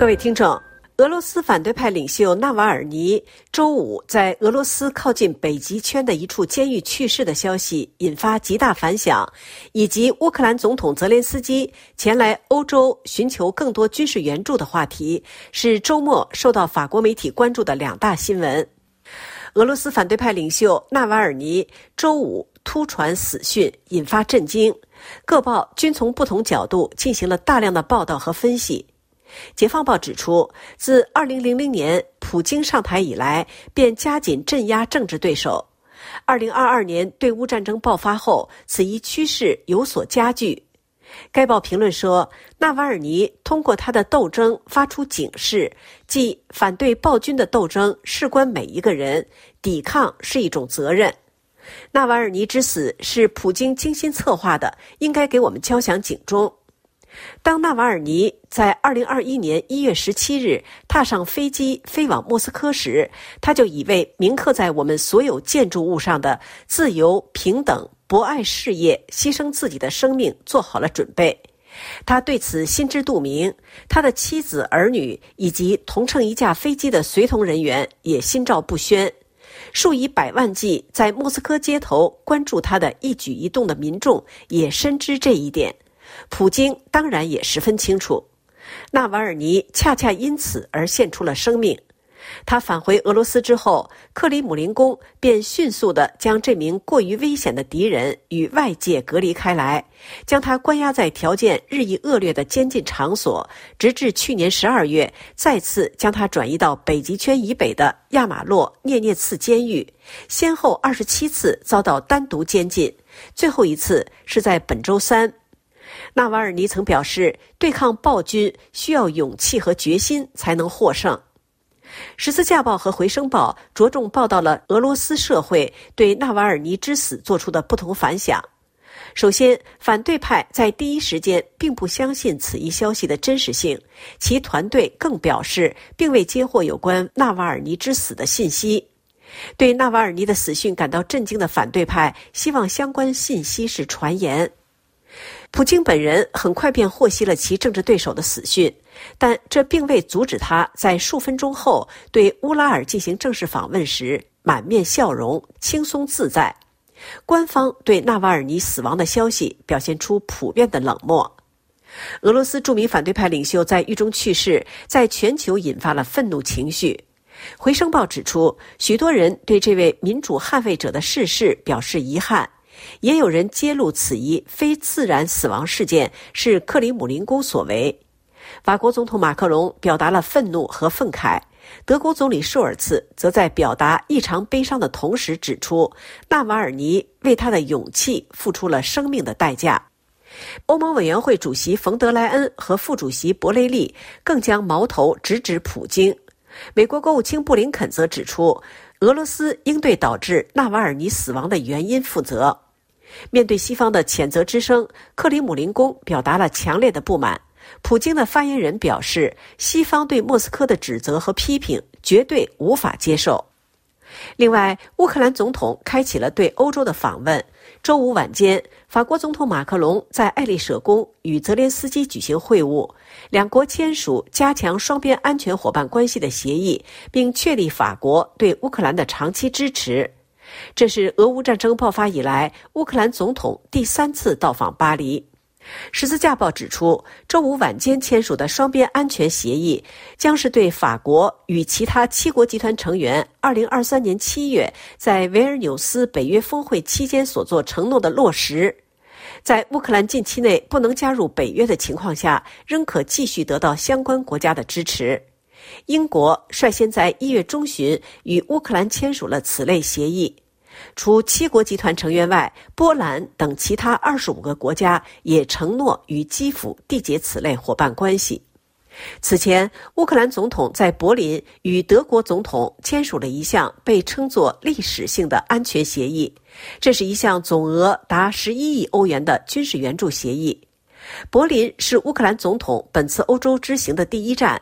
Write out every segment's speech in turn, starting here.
各位听众，俄罗斯反对派领袖纳瓦尔尼周五在俄罗斯靠近北极圈的一处监狱去世的消息引发极大反响，以及乌克兰总统泽连斯基前来欧洲寻求更多军事援助的话题，是周末受到法国媒体关注的两大新闻。俄罗斯反对派领袖纳瓦尔尼周五突传死讯，引发震惊，各报均从不同角度进行了大量的报道和分析。解放报指出，自2000年普京上台以来，便加紧镇压政治对手。2022年对乌战争爆发后，此一趋势有所加剧。该报评论说，纳瓦尔尼通过他的斗争发出警示，即反对暴君的斗争事关每一个人，抵抗是一种责任。纳瓦尔尼之死是普京精心策划的，应该给我们敲响警钟。当纳瓦尔尼在2021年1月17日踏上飞机飞往莫斯科时，他就已为铭刻在我们所有建筑物上的自由、平等、博爱事业牺牲自己的生命做好了准备。他对此心知肚明，他的妻子、儿女以及同乘一架飞机的随同人员也心照不宣。数以百万计在莫斯科街头关注他的一举一动的民众也深知这一点。普京当然也十分清楚，纳瓦尔尼恰恰因此而献出了生命。他返回俄罗斯之后，克里姆林宫便迅速地将这名过于危险的敌人与外界隔离开来，将他关押在条件日益恶劣的监禁场所，直至去年十二月再次将他转移到北极圈以北的亚马洛涅涅茨监狱，先后二十七次遭到单独监禁，最后一次是在本周三。纳瓦尔尼曾表示，对抗暴君需要勇气和决心才能获胜。十字架报和回声报着重报道了俄罗斯社会对纳瓦尔尼之死做出的不同反响。首先，反对派在第一时间并不相信此一消息的真实性，其团队更表示并未接获有关纳瓦尔尼之死的信息。对纳瓦尔尼的死讯感到震惊的反对派希望相关信息是传言。普京本人很快便获悉了其政治对手的死讯，但这并未阻止他在数分钟后对乌拉尔进行正式访问时满面笑容、轻松自在。官方对纳瓦尔尼死亡的消息表现出普遍的冷漠。俄罗斯著名反对派领袖在狱中去世，在全球引发了愤怒情绪。回声报指出，许多人对这位民主捍卫者的逝世表示遗憾。也有人揭露此一非自然死亡事件是克里姆林宫所为。法国总统马克龙表达了愤怒和愤慨，德国总理舒尔茨则在表达异常悲伤的同时指出，纳瓦尔尼为他的勇气付出了生命的代价。欧盟委员会主席冯德莱恩和副主席博雷利更将矛头直指普京。美国国务卿布林肯则指出，俄罗斯应对导致纳瓦尔尼死亡的原因负责。面对西方的谴责之声，克里姆林宫表达了强烈的不满。普京的发言人表示，西方对莫斯科的指责和批评绝对无法接受。另外，乌克兰总统开启了对欧洲的访问。周五晚间，法国总统马克龙在爱丽舍宫与泽连斯基举行会晤，两国签署加强双边安全伙伴关系的协议，并确立法国对乌克兰的长期支持。这是俄乌战争爆发以来，乌克兰总统第三次到访巴黎。十字架报指出，周五晚间签署的双边安全协议，将是对法国与其他七国集团成员2023年7月在维尔纽斯北约峰会期间所做承诺的落实。在乌克兰近期内不能加入北约的情况下，仍可继续得到相关国家的支持。英国率先在一月中旬与乌克兰签署了此类协议。除七国集团成员外，波兰等其他二十五个国家也承诺与基辅缔结此类伙伴关系。此前，乌克兰总统在柏林与德国总统签署了一项被称作历史性的安全协议，这是一项总额达十一亿欧元的军事援助协议。柏林是乌克兰总统本次欧洲之行的第一站。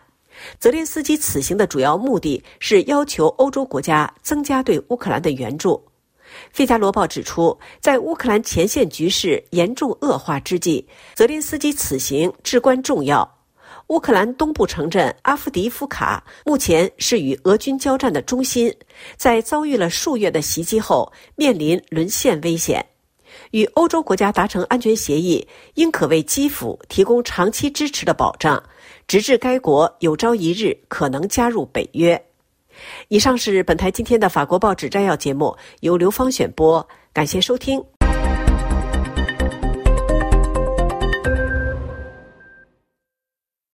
泽连斯基此行的主要目的是要求欧洲国家增加对乌克兰的援助。《费加罗报》指出，在乌克兰前线局势严重恶化之际，泽连斯基此行至关重要。乌克兰东部城镇阿夫迪夫卡目前是与俄军交战的中心，在遭遇了数月的袭击后，面临沦陷危险。与欧洲国家达成安全协议，应可为基辅提供长期支持的保障，直至该国有朝一日可能加入北约。以上是本台今天的法国报纸摘要节目，由刘芳选播，感谢收听。